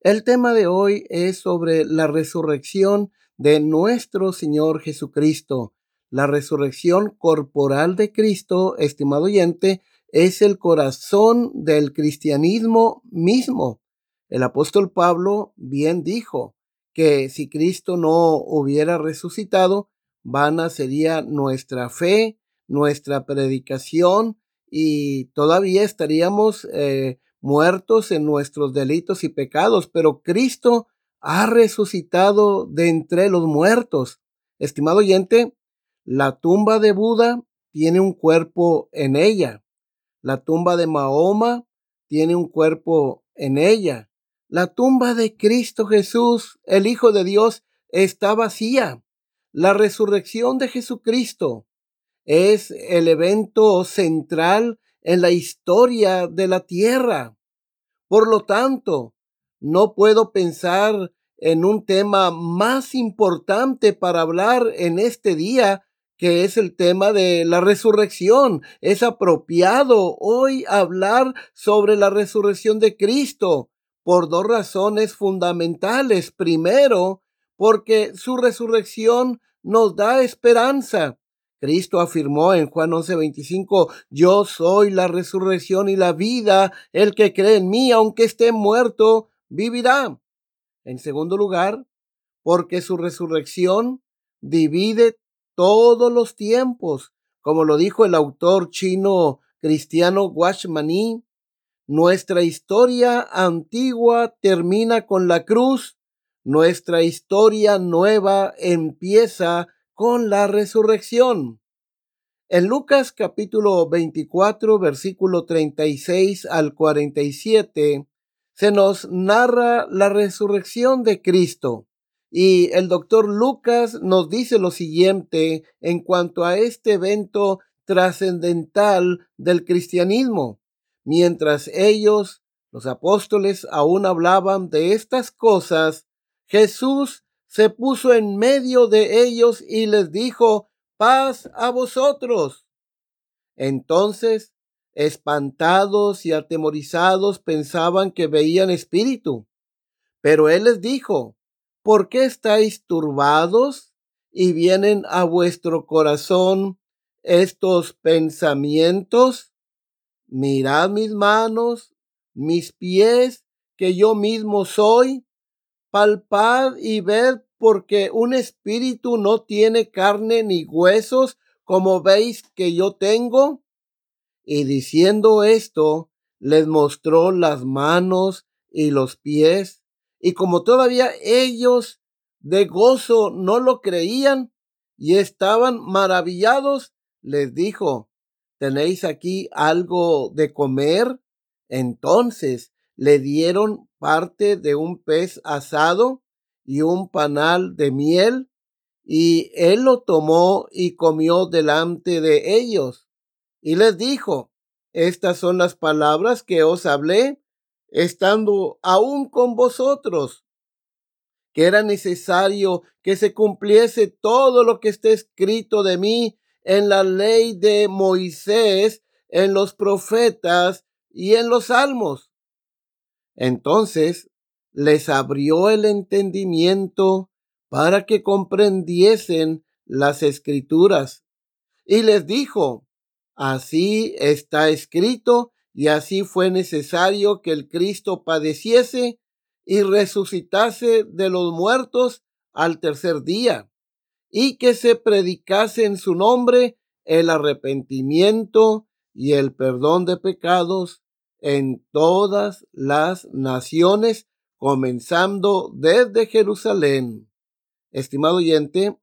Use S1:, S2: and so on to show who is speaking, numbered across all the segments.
S1: El tema de hoy es sobre la resurrección de nuestro Señor Jesucristo. La resurrección corporal de Cristo, estimado oyente, es el corazón del cristianismo mismo. El apóstol Pablo bien dijo que si Cristo no hubiera resucitado, vana sería nuestra fe, nuestra predicación y todavía estaríamos eh, muertos en nuestros delitos y pecados, pero Cristo ha resucitado de entre los muertos. Estimado oyente, la tumba de Buda tiene un cuerpo en ella. La tumba de Mahoma tiene un cuerpo en ella. La tumba de Cristo Jesús, el Hijo de Dios, está vacía. La resurrección de Jesucristo es el evento central en la historia de la tierra. Por lo tanto, no puedo pensar en un tema más importante para hablar en este día que es el tema de la resurrección. Es apropiado hoy hablar sobre la resurrección de Cristo por dos razones fundamentales. Primero, porque su resurrección nos da esperanza. Cristo afirmó en Juan 11:25, yo soy la resurrección y la vida, el que cree en mí, aunque esté muerto, vivirá. En segundo lugar, porque su resurrección divide todos los tiempos, como lo dijo el autor chino cristiano Washmani, nuestra historia antigua termina con la cruz, nuestra historia nueva empieza con la resurrección. En Lucas capítulo 24, versículo 36 al 47, se nos narra la resurrección de Cristo. Y el doctor Lucas nos dice lo siguiente en cuanto a este evento trascendental del cristianismo. Mientras ellos, los apóstoles, aún hablaban de estas cosas, Jesús se puso en medio de ellos y les dijo, paz a vosotros. Entonces, espantados y atemorizados, pensaban que veían espíritu. Pero él les dijo, ¿por qué estáis turbados y vienen a vuestro corazón estos pensamientos? Mirad mis manos, mis pies, que yo mismo soy palpad y ved porque un espíritu no tiene carne ni huesos, como veis que yo tengo. Y diciendo esto, les mostró las manos y los pies. Y como todavía ellos de gozo no lo creían y estaban maravillados, les dijo, ¿tenéis aquí algo de comer? Entonces le dieron parte de un pez asado y un panal de miel, y él lo tomó y comió delante de ellos. Y les dijo, estas son las palabras que os hablé, estando aún con vosotros, que era necesario que se cumpliese todo lo que está escrito de mí en la ley de Moisés, en los profetas y en los salmos. Entonces les abrió el entendimiento para que comprendiesen las escrituras. Y les dijo, así está escrito y así fue necesario que el Cristo padeciese y resucitase de los muertos al tercer día, y que se predicase en su nombre el arrepentimiento y el perdón de pecados en todas las naciones, comenzando desde Jerusalén. Estimado oyente,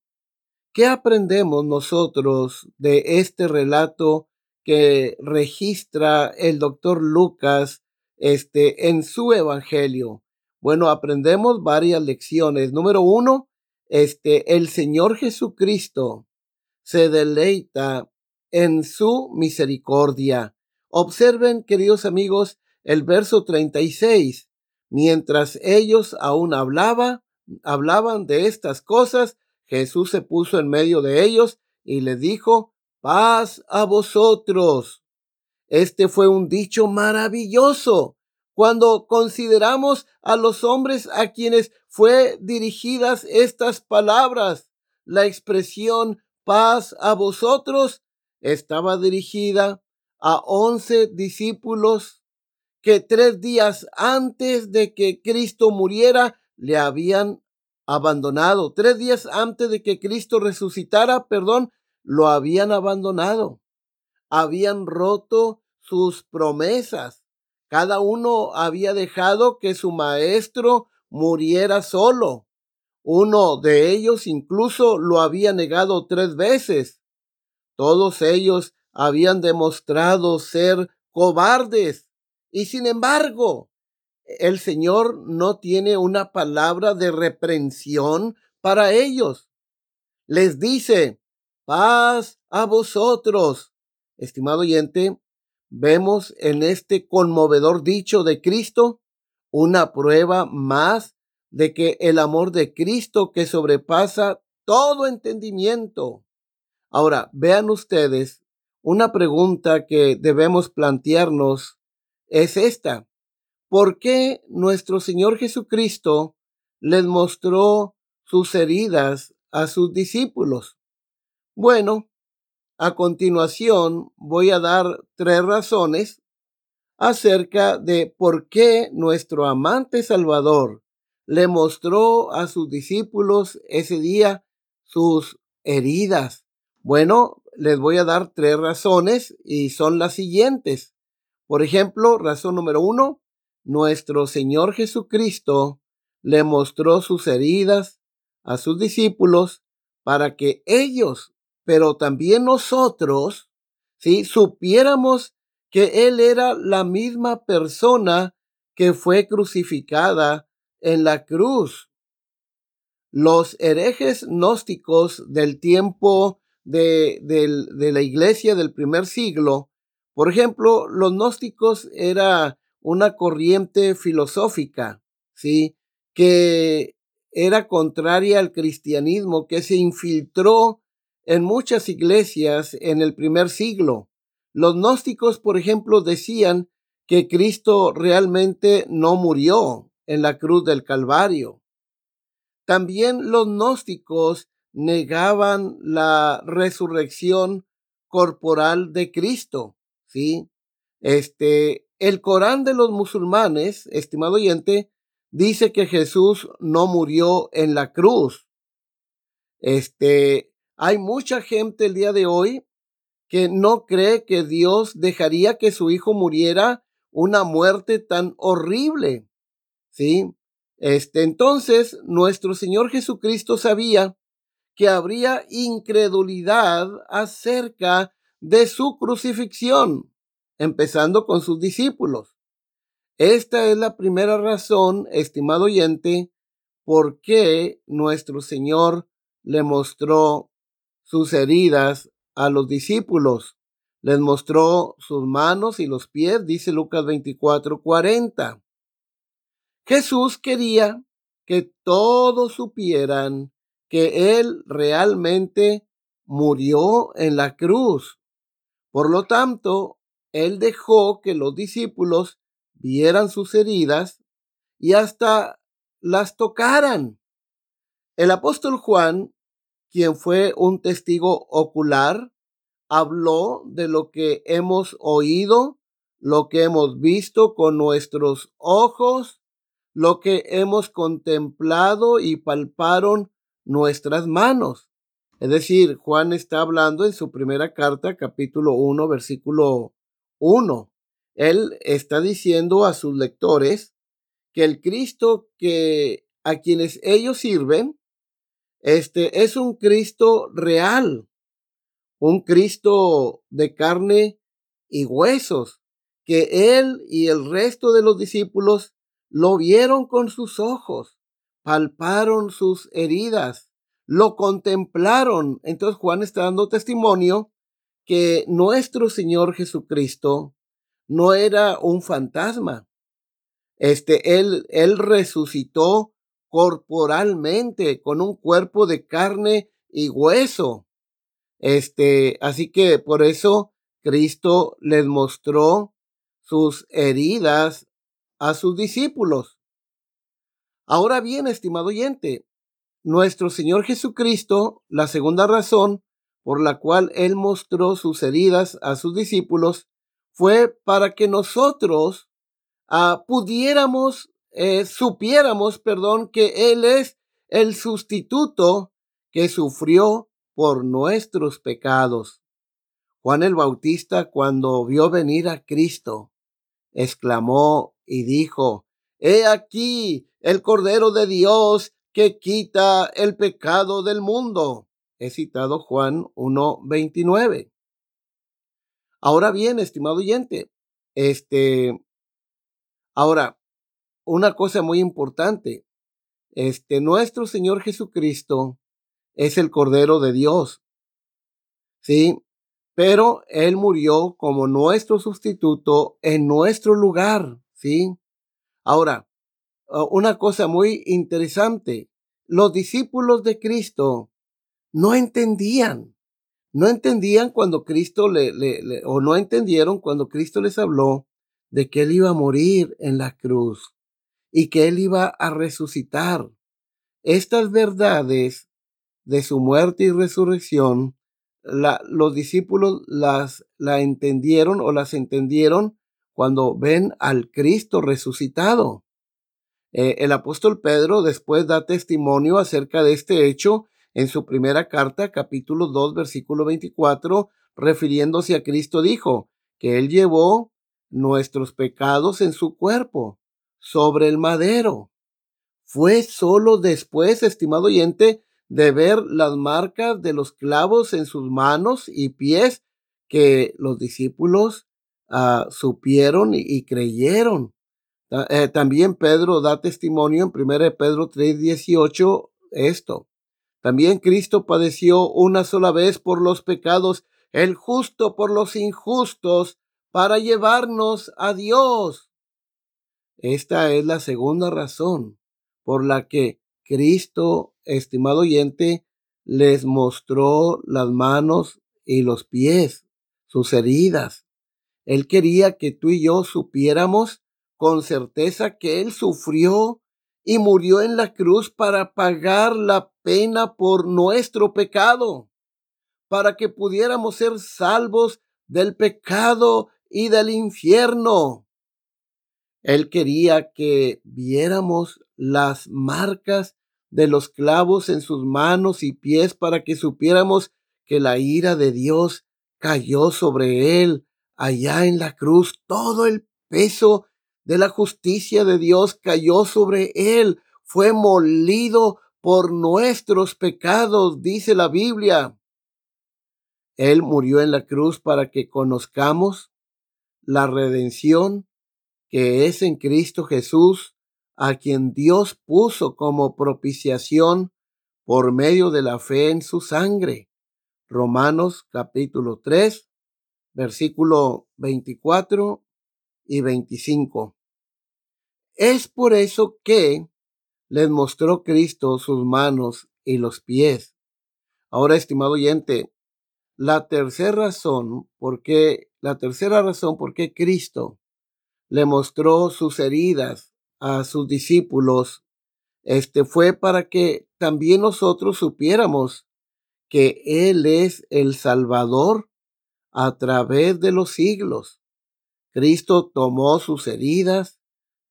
S1: ¿qué aprendemos nosotros de este relato que registra el doctor Lucas este, en su evangelio? Bueno, aprendemos varias lecciones. Número uno, este, el Señor Jesucristo se deleita en su misericordia. Observen, queridos amigos, el verso 36. Mientras ellos aún hablaba, hablaban de estas cosas, Jesús se puso en medio de ellos y le dijo, paz a vosotros. Este fue un dicho maravilloso. Cuando consideramos a los hombres a quienes fue dirigidas estas palabras, la expresión paz a vosotros estaba dirigida a once discípulos que tres días antes de que Cristo muriera le habían abandonado. Tres días antes de que Cristo resucitara, perdón, lo habían abandonado. Habían roto sus promesas. Cada uno había dejado que su maestro muriera solo. Uno de ellos incluso lo había negado tres veces. Todos ellos habían demostrado ser cobardes. Y sin embargo, el Señor no tiene una palabra de reprensión para ellos. Les dice, paz a vosotros. Estimado oyente, vemos en este conmovedor dicho de Cristo una prueba más de que el amor de Cristo que sobrepasa todo entendimiento Ahora, vean ustedes, una pregunta que debemos plantearnos es esta. ¿Por qué nuestro Señor Jesucristo les mostró sus heridas a sus discípulos? Bueno, a continuación voy a dar tres razones acerca de por qué nuestro amante Salvador le mostró a sus discípulos ese día sus heridas. Bueno, les voy a dar tres razones y son las siguientes. Por ejemplo, razón número uno, nuestro Señor Jesucristo le mostró sus heridas a sus discípulos para que ellos, pero también nosotros, si supiéramos que Él era la misma persona que fue crucificada en la cruz. Los herejes gnósticos del tiempo de, la iglesia del primer siglo, por ejemplo, los gnósticos era una corriente filosófica, ¿sí? Que era contraria al cristianismo, que se infiltró en muchas iglesias en el primer siglo. Los gnósticos, por ejemplo, decían que Cristo realmente no murió en la cruz del Calvario. También los gnósticos negaban la resurrección corporal de Cristo, ¿sí? Este, el Corán de los musulmanes, estimado oyente, dice que Jesús no murió en la cruz. Este, hay mucha gente el día de hoy que no cree que Dios dejaría que su hijo muriera una muerte tan horrible. ¿Sí? Este, entonces, nuestro Señor Jesucristo sabía que habría incredulidad acerca de su crucifixión, empezando con sus discípulos. Esta es la primera razón, estimado oyente, por qué nuestro Señor le mostró sus heridas a los discípulos. Les mostró sus manos y los pies, dice Lucas 24, 40. Jesús quería que todos supieran que Él realmente murió en la cruz. Por lo tanto, Él dejó que los discípulos vieran sus heridas y hasta las tocaran. El apóstol Juan, quien fue un testigo ocular, habló de lo que hemos oído, lo que hemos visto con nuestros ojos, lo que hemos contemplado y palparon nuestras manos. Es decir, Juan está hablando en su primera carta, capítulo 1, versículo 1. Él está diciendo a sus lectores que el Cristo que a quienes ellos sirven, este es un Cristo real, un Cristo de carne y huesos, que él y el resto de los discípulos lo vieron con sus ojos, palparon sus heridas, lo contemplaron. Entonces Juan está dando testimonio que nuestro Señor Jesucristo no era un fantasma. Este, él, él resucitó corporalmente con un cuerpo de carne y hueso. Este, así que por eso Cristo les mostró sus heridas a sus discípulos. Ahora bien, estimado oyente, nuestro Señor Jesucristo, la segunda razón por la cual Él mostró sus heridas a sus discípulos, fue para que nosotros ah, pudiéramos, eh, supiéramos, perdón, que Él es el sustituto que sufrió por nuestros pecados. Juan el Bautista, cuando vio venir a Cristo, exclamó y dijo, He aquí el Cordero de Dios que quita el pecado del mundo. He citado Juan 1.29. Ahora bien, estimado oyente, este, ahora, una cosa muy importante, este, nuestro Señor Jesucristo es el Cordero de Dios. Sí, pero Él murió como nuestro sustituto en nuestro lugar. Sí. Ahora, Ah, una cosa muy interesante. Los discípulos de Cristo no entendían, no entendían cuando Cristo le, le, o no entendieron cuando Cristo les habló de que Él iba a morir en la cruz y que Él iba a resucitar. Estas verdades de su muerte y resurrección, la, los discípulos las la entendieron o las entendieron cuando ven al Cristo resucitado. Eh, el apóstol Pedro después da testimonio acerca de este hecho en su primera carta, capítulo 2, versículo 24, refiriéndose a Cristo, dijo que él llevó nuestros pecados en su cuerpo sobre el madero. Fue solo después, estimado oyente, de ver las marcas de los clavos en sus manos y pies que los discípulos ah, supieron y creyeron. Eh, también Pedro da testimonio en 1 Pedro 3:18 esto. También Cristo padeció una sola vez por los pecados, el justo por los injustos, para llevarnos a Dios. Esta es la segunda razón por la que Cristo, estimado oyente, les mostró las manos y los pies, sus heridas. Él quería que tú y yo supiéramos con certeza que Él sufrió y murió en la cruz para pagar la pena por nuestro pecado, para que pudiéramos ser salvos del pecado y del infierno. Él quería que viéramos las marcas de los clavos en sus manos y pies para que supiéramos que la ira de Dios cayó sobre él allá en la cruz. Todo el peso de la justicia de Dios cayó sobre él, fue molido por nuestros pecados, dice la Biblia. Él murió en la cruz para que conozcamos la redención que es en Cristo Jesús, a quien Dios puso como propiciación por medio de la fe en su sangre. Romanos capítulo 3, versículo 24 y 25. Es por eso que les mostró Cristo sus manos y los pies. Ahora, estimado oyente, la tercera razón por qué, la tercera razón por qué Cristo le mostró sus heridas a sus discípulos, este fue para que también nosotros supiéramos que Él es el Salvador a través de los siglos. Cristo tomó sus heridas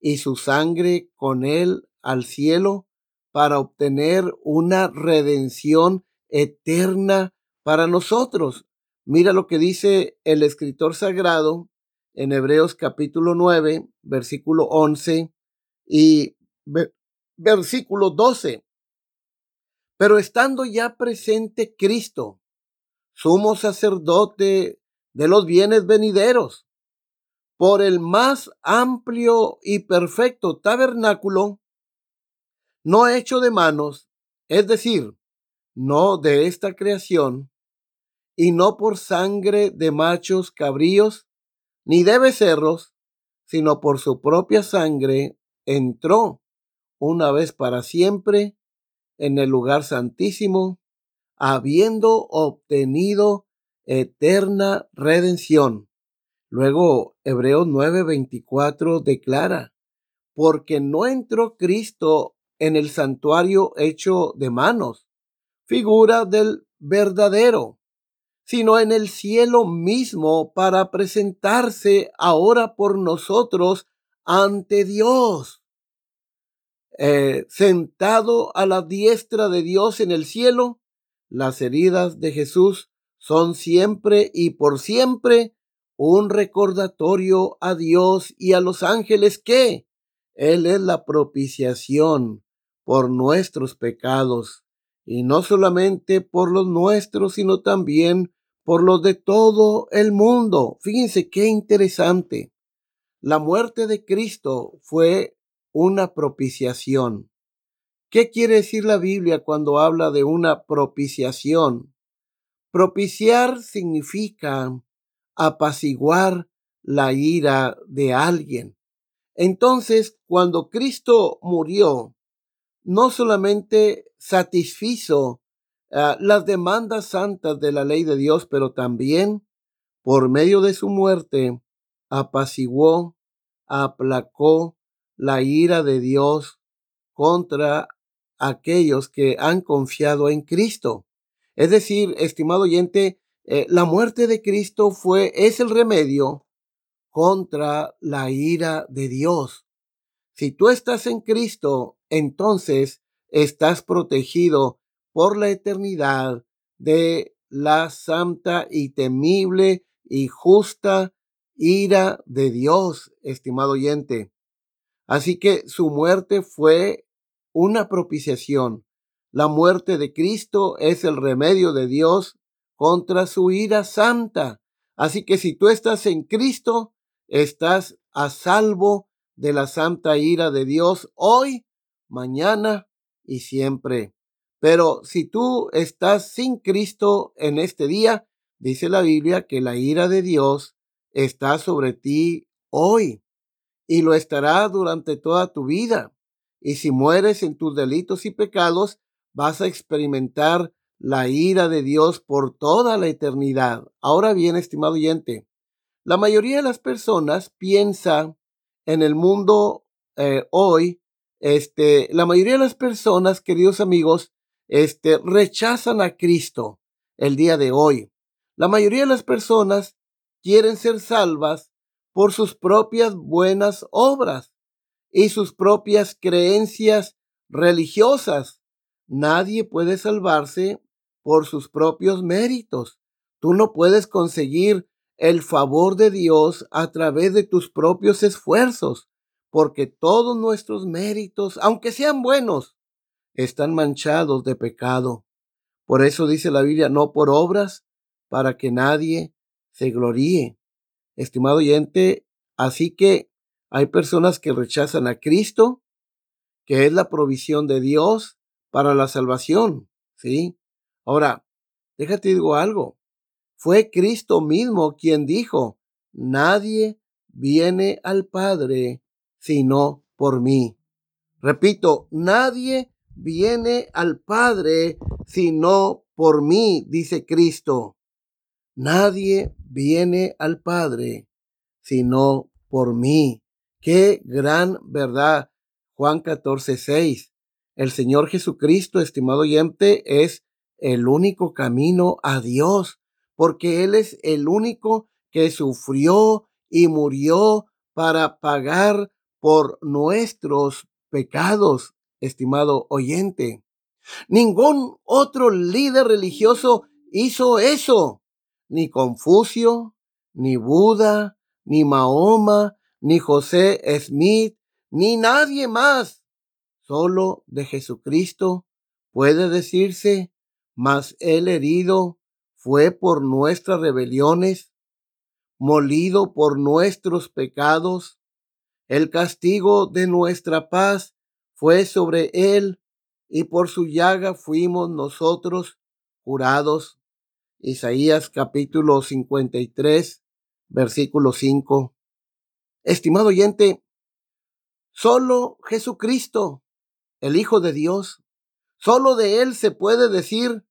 S1: y su sangre con él al cielo para obtener una redención eterna para nosotros. Mira lo que dice el escritor sagrado en Hebreos capítulo 9, versículo 11 y versículo 12. Pero estando ya presente Cristo, sumo sacerdote de los bienes venideros, por el más amplio y perfecto tabernáculo, no hecho de manos, es decir, no de esta creación, y no por sangre de machos cabríos, ni de becerros, sino por su propia sangre, entró una vez para siempre en el lugar santísimo, habiendo obtenido eterna redención. Luego, Hebreos 9:24 declara, porque no entró Cristo en el santuario hecho de manos, figura del verdadero, sino en el cielo mismo para presentarse ahora por nosotros ante Dios. Eh, sentado a la diestra de Dios en el cielo, las heridas de Jesús son siempre y por siempre un recordatorio a Dios y a los ángeles que Él es la propiciación por nuestros pecados, y no solamente por los nuestros, sino también por los de todo el mundo. Fíjense qué interesante. La muerte de Cristo fue una propiciación. ¿Qué quiere decir la Biblia cuando habla de una propiciación? Propiciar significa apaciguar la ira de alguien. Entonces, cuando Cristo murió, no solamente satisfizo Ah, las demandas santas de la ley de Dios, pero también por medio de su muerte apaciguó, aplacó la ira de Dios contra aquellos que han confiado en Cristo. Es decir, estimado oyente, eh, la muerte de Cristo fue, es el remedio contra la ira de Dios. Si tú estás en Cristo, entonces estás protegido por la eternidad de la santa y temible y justa ira de Dios, estimado oyente. Así que su muerte fue una propiciación. La muerte de Cristo es el remedio de Dios contra su ira santa. Así que si tú estás en Cristo, estás a salvo de la santa ira de Dios hoy, mañana y siempre. Pero si tú estás sin Cristo en este día, dice la Biblia que la ira de Dios está sobre ti hoy y lo estará durante toda tu vida. Y si mueres en tus delitos y pecados, vas a experimentar la ira de Dios por toda la eternidad. Ahora bien, estimado oyente, la mayoría de las personas piensa en el mundo eh, hoy, este, la mayoría de las personas, queridos amigos, este, rechazan a Cristo el día de hoy. La mayoría de las personas quieren ser salvas por sus propias buenas obras y sus propias creencias religiosas. Nadie puede salvarse por sus propios méritos. Tú no puedes conseguir el favor de Dios a través de tus propios esfuerzos, porque todos nuestros méritos, aunque sean buenos, están manchados de pecado. Por eso dice la Biblia, no por obras, para que nadie se gloríe. Estimado oyente, así que hay personas que rechazan a Cristo, que es la provisión de Dios para la salvación, ¿sí? Ahora, déjate digo algo. Fue Cristo mismo quien dijo, nadie viene al Padre sino por mí. Repito, nadie viene al Padre sino por mí, dice Cristo. Nadie viene al Padre sino por mí. Qué gran verdad. Juan 14, 6. El Señor Jesucristo, estimado oyente, es el único camino a Dios, porque Él es el único que sufrió y murió para pagar por nuestros pecados estimado oyente. Ningún otro líder religioso hizo eso. Ni Confucio, ni Buda, ni Mahoma, ni José Smith, ni nadie más. Solo de Jesucristo puede decirse, mas el herido fue por nuestras rebeliones, molido por nuestros pecados. El castigo de nuestra paz fue sobre él, y por su llaga fuimos nosotros curados. Isaías capítulo 53, versículo 5. Estimado oyente, solo Jesucristo, el Hijo de Dios, solo de Él se puede decir,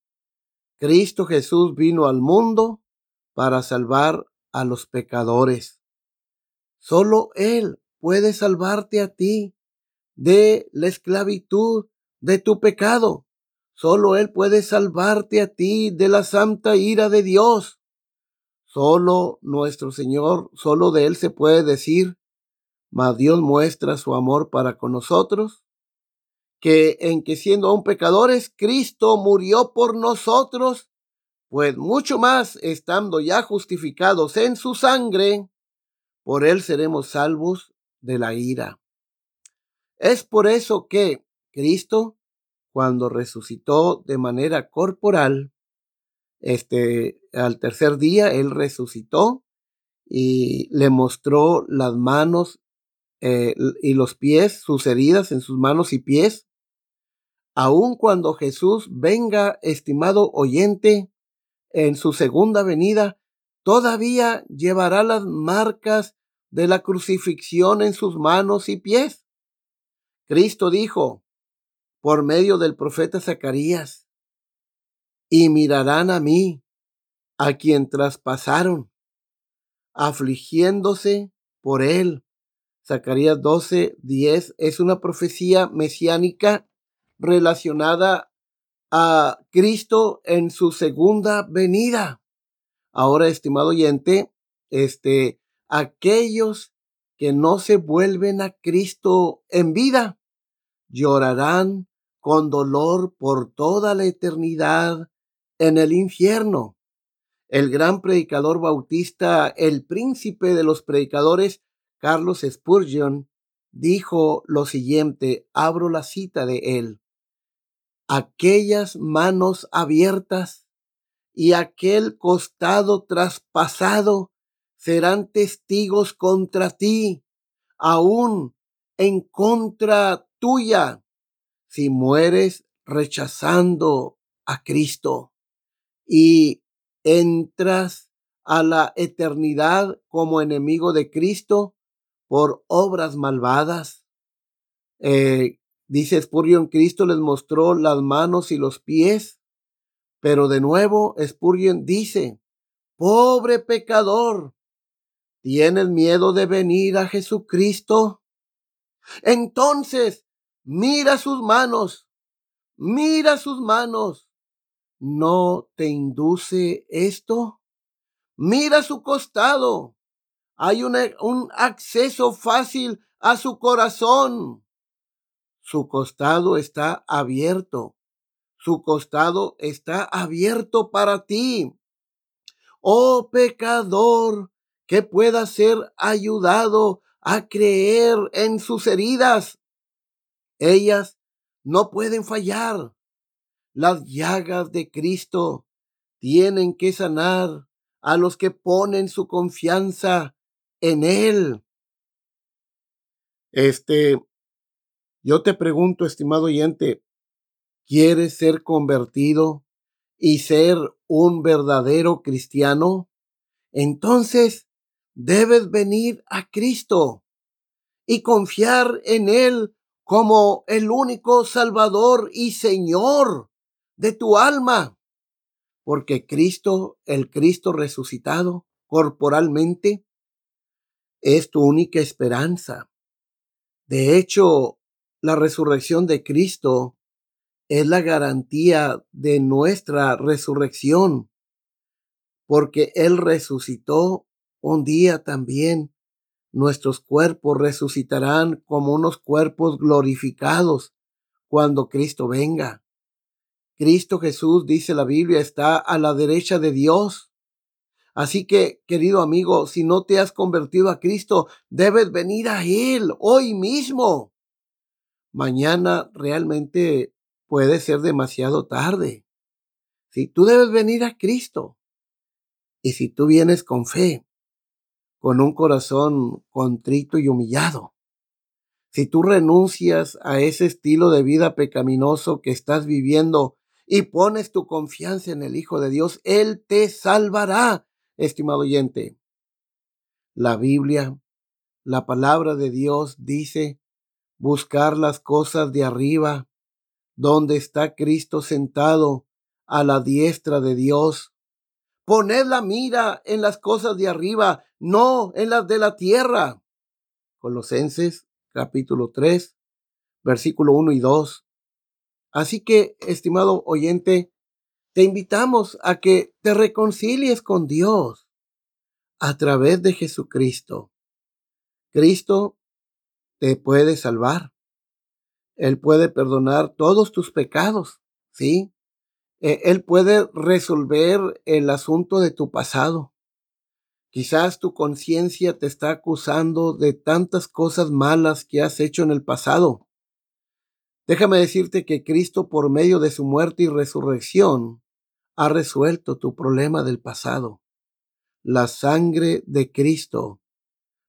S1: Cristo Jesús vino al mundo para salvar a los pecadores. Solo Él puede salvarte a ti de la esclavitud de tu pecado. Solo Él puede salvarte a ti de la santa ira de Dios. Solo nuestro Señor, solo de Él se puede decir, mas Dios muestra su amor para con nosotros, que en que siendo aún pecadores, Cristo murió por nosotros, pues mucho más estando ya justificados en su sangre, por Él seremos salvos de la ira. Es por eso que Cristo cuando resucitó de manera corporal, este, al tercer día él resucitó y le mostró las manos eh, y los pies, sus heridas en sus manos y pies. Aun cuando Jesús venga, estimado oyente, en su segunda venida, todavía llevará las marcas de la crucifixión en sus manos y pies. Cristo dijo, por medio del profeta Zacarías, y mirarán a mí, a quien traspasaron, afligiéndose por él. Zacarías 12, 10 es una profecía mesiánica relacionada a Cristo en su segunda venida. Ahora, estimado oyente, este, aquellos que no se vuelven a Cristo en vida llorarán con dolor por toda la eternidad en el infierno. El gran predicador bautista, el príncipe de los predicadores, Carlos Spurgeon, dijo lo siguiente, abro la cita de él. Aquellas manos abiertas y aquel costado traspasado serán testigos contra ti, aún en contra tuya si mueres rechazando a Cristo y entras a la eternidad como enemigo de Cristo por obras malvadas. Eh, dice Spurgeon, Cristo les mostró las manos y los pies, pero de nuevo Spurgeon dice, pobre pecador, ¿tienes miedo de venir a Jesucristo? Entonces Mira sus manos, mira sus manos. ¿No te induce esto? Mira su costado. Hay un, un acceso fácil a su corazón. Su costado está abierto. Su costado está abierto para ti. Oh pecador, que pueda ser ayudado a creer en sus heridas ellas no pueden fallar. Las llagas de Cristo tienen que sanar a los que ponen su confianza en Él. Este, yo te pregunto, estimado oyente, ¿quieres ser convertido y ser un verdadero cristiano? Entonces, debes venir a Cristo y confiar en Él como el único Salvador y Señor de tu alma. Porque Cristo, el Cristo resucitado corporalmente, es tu única esperanza. De hecho, la resurrección de Cristo es la garantía de nuestra resurrección, porque Él resucitó un día también Nuestros cuerpos resucitarán como unos cuerpos glorificados cuando Cristo venga. Cristo Jesús, dice la Biblia, está a la derecha de Dios. Así que, querido amigo, si no te has convertido a Cristo, debes venir a Él hoy mismo. Mañana realmente puede ser demasiado tarde. Si tú debes venir a Cristo y si tú vienes con fe, con un corazón contrito y humillado, si tú renuncias a ese estilo de vida pecaminoso que estás viviendo y pones tu confianza en el Hijo de Dios, Él te salvará, estimado oyente. La Biblia, la palabra de Dios dice, buscar las cosas de arriba, donde está Cristo sentado a la diestra de Dios. Poned la mira en las cosas de arriba, no en las de la tierra. Colosenses capítulo 3, versículo 1 y 2. Así que, estimado oyente, te invitamos a que te reconcilies con Dios a través de Jesucristo. Cristo te puede salvar. Él puede perdonar todos tus pecados, ¿sí? E, él puede resolver el asunto de tu pasado. Quizás tu conciencia te está acusando de tantas cosas malas que has hecho en el pasado. Déjame decirte que Cristo, por medio de su muerte y resurrección, ha resuelto tu problema del pasado. La sangre de Cristo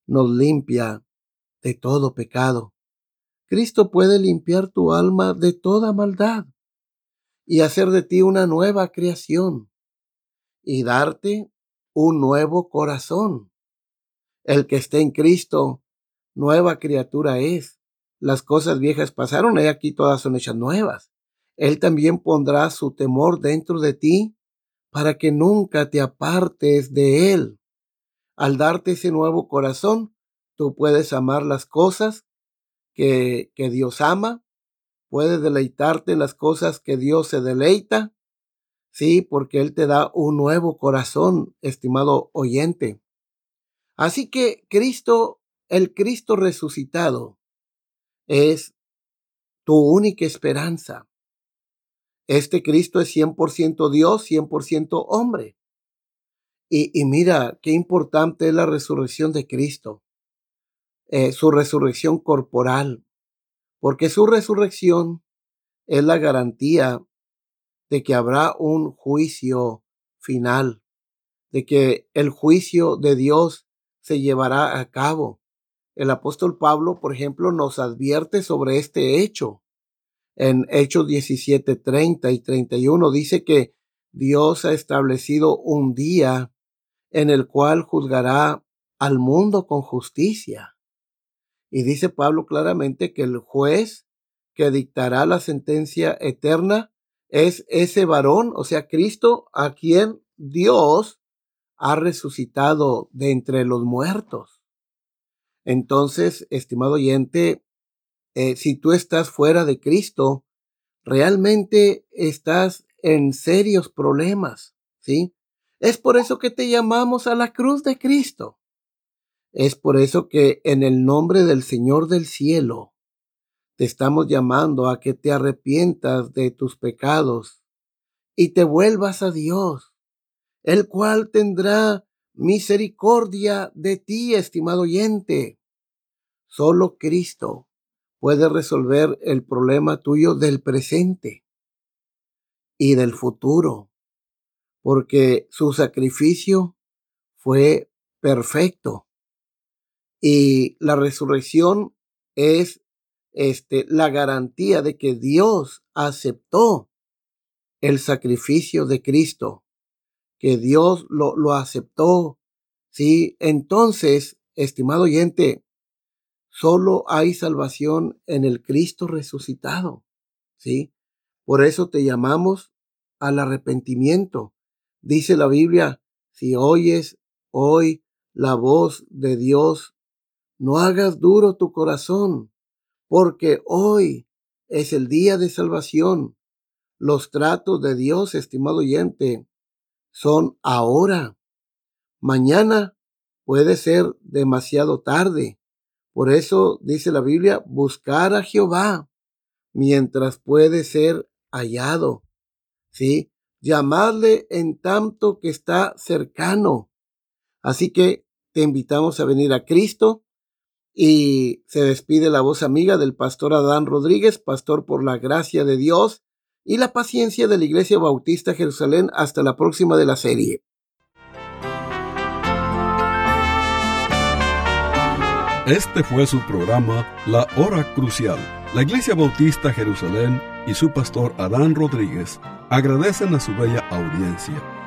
S1: nos limpia de todo pecado. Cristo puede limpiar tu alma de toda maldad y hacer de ti una nueva creación y darte un nuevo corazón. El que esté en Cristo, nueva criatura es las cosas viejas pasaron y aquí todas son hechas nuevas. Él también pondrá su temor dentro de ti para que nunca te apartes de Él. Al darte ese nuevo corazón, tú puedes amar las cosas que, que Dios ama, puedes deleitarte en las cosas que Dios se deleita, sí, porque Él te da un nuevo corazón, estimado oyente. Así que Cristo, el Cristo resucitado, es tu única esperanza. Este Cristo es 100% Dios, 100% hombre. Y, y, mira qué importante es la resurrección de Cristo, eh, su resurrección corporal, porque su resurrección es la garantía de que habrá un juicio final, de que el juicio de Dios se llevará a cabo. El apóstol Pablo, por ejemplo, nos advierte sobre este hecho. En Hechos 17, 30 y 31 dice que Dios ha establecido un día en el cual juzgará al mundo con justicia. Y dice Pablo claramente que el juez que dictará la sentencia eterna es ese varón, o sea, Cristo, a quien Dios ha resucitado de entre los muertos. Entonces, estimado oyente, eh, si tú estás fuera de Cristo, realmente estás en serios problemas, ¿sí? Es por eso que te llamamos a la cruz de Cristo. Es por eso que en el nombre del Señor del cielo te estamos llamando a que te arrepientas de tus pecados y te vuelvas a Dios, el cual tendrá misericordia de ti, estimado oyente. Solo Cristo puede resolver el problema tuyo del presente y del futuro, porque su sacrificio fue perfecto. Y la resurrección es este, la garantía de que Dios aceptó el sacrificio de Cristo que Dios lo, lo aceptó. Sí, entonces, estimado oyente, solo hay salvación en el Cristo resucitado. Sí, por eso te llamamos al arrepentimiento. Dice la Biblia, si oyes hoy la voz de Dios, no hagas duro tu corazón, porque hoy es el día de salvación. Los tratos de Dios, estimado oyente, son ahora. Mañana puede ser demasiado tarde. Por eso dice la Biblia, buscar a Jehová mientras puede ser hallado. ¿sí? Llamadle en tanto que está cercano. Así que te invitamos a venir a Cristo y se despide la voz amiga del pastor Adán Rodríguez, pastor por la gracia de Dios y la paciencia de la Iglesia Bautista Jerusalén. Hasta la próxima de la serie.
S2: Este fue su programa La Hora Crucial. La Iglesia Bautista Jerusalén y su pastor Adán Rodríguez agradecen a su bella audiencia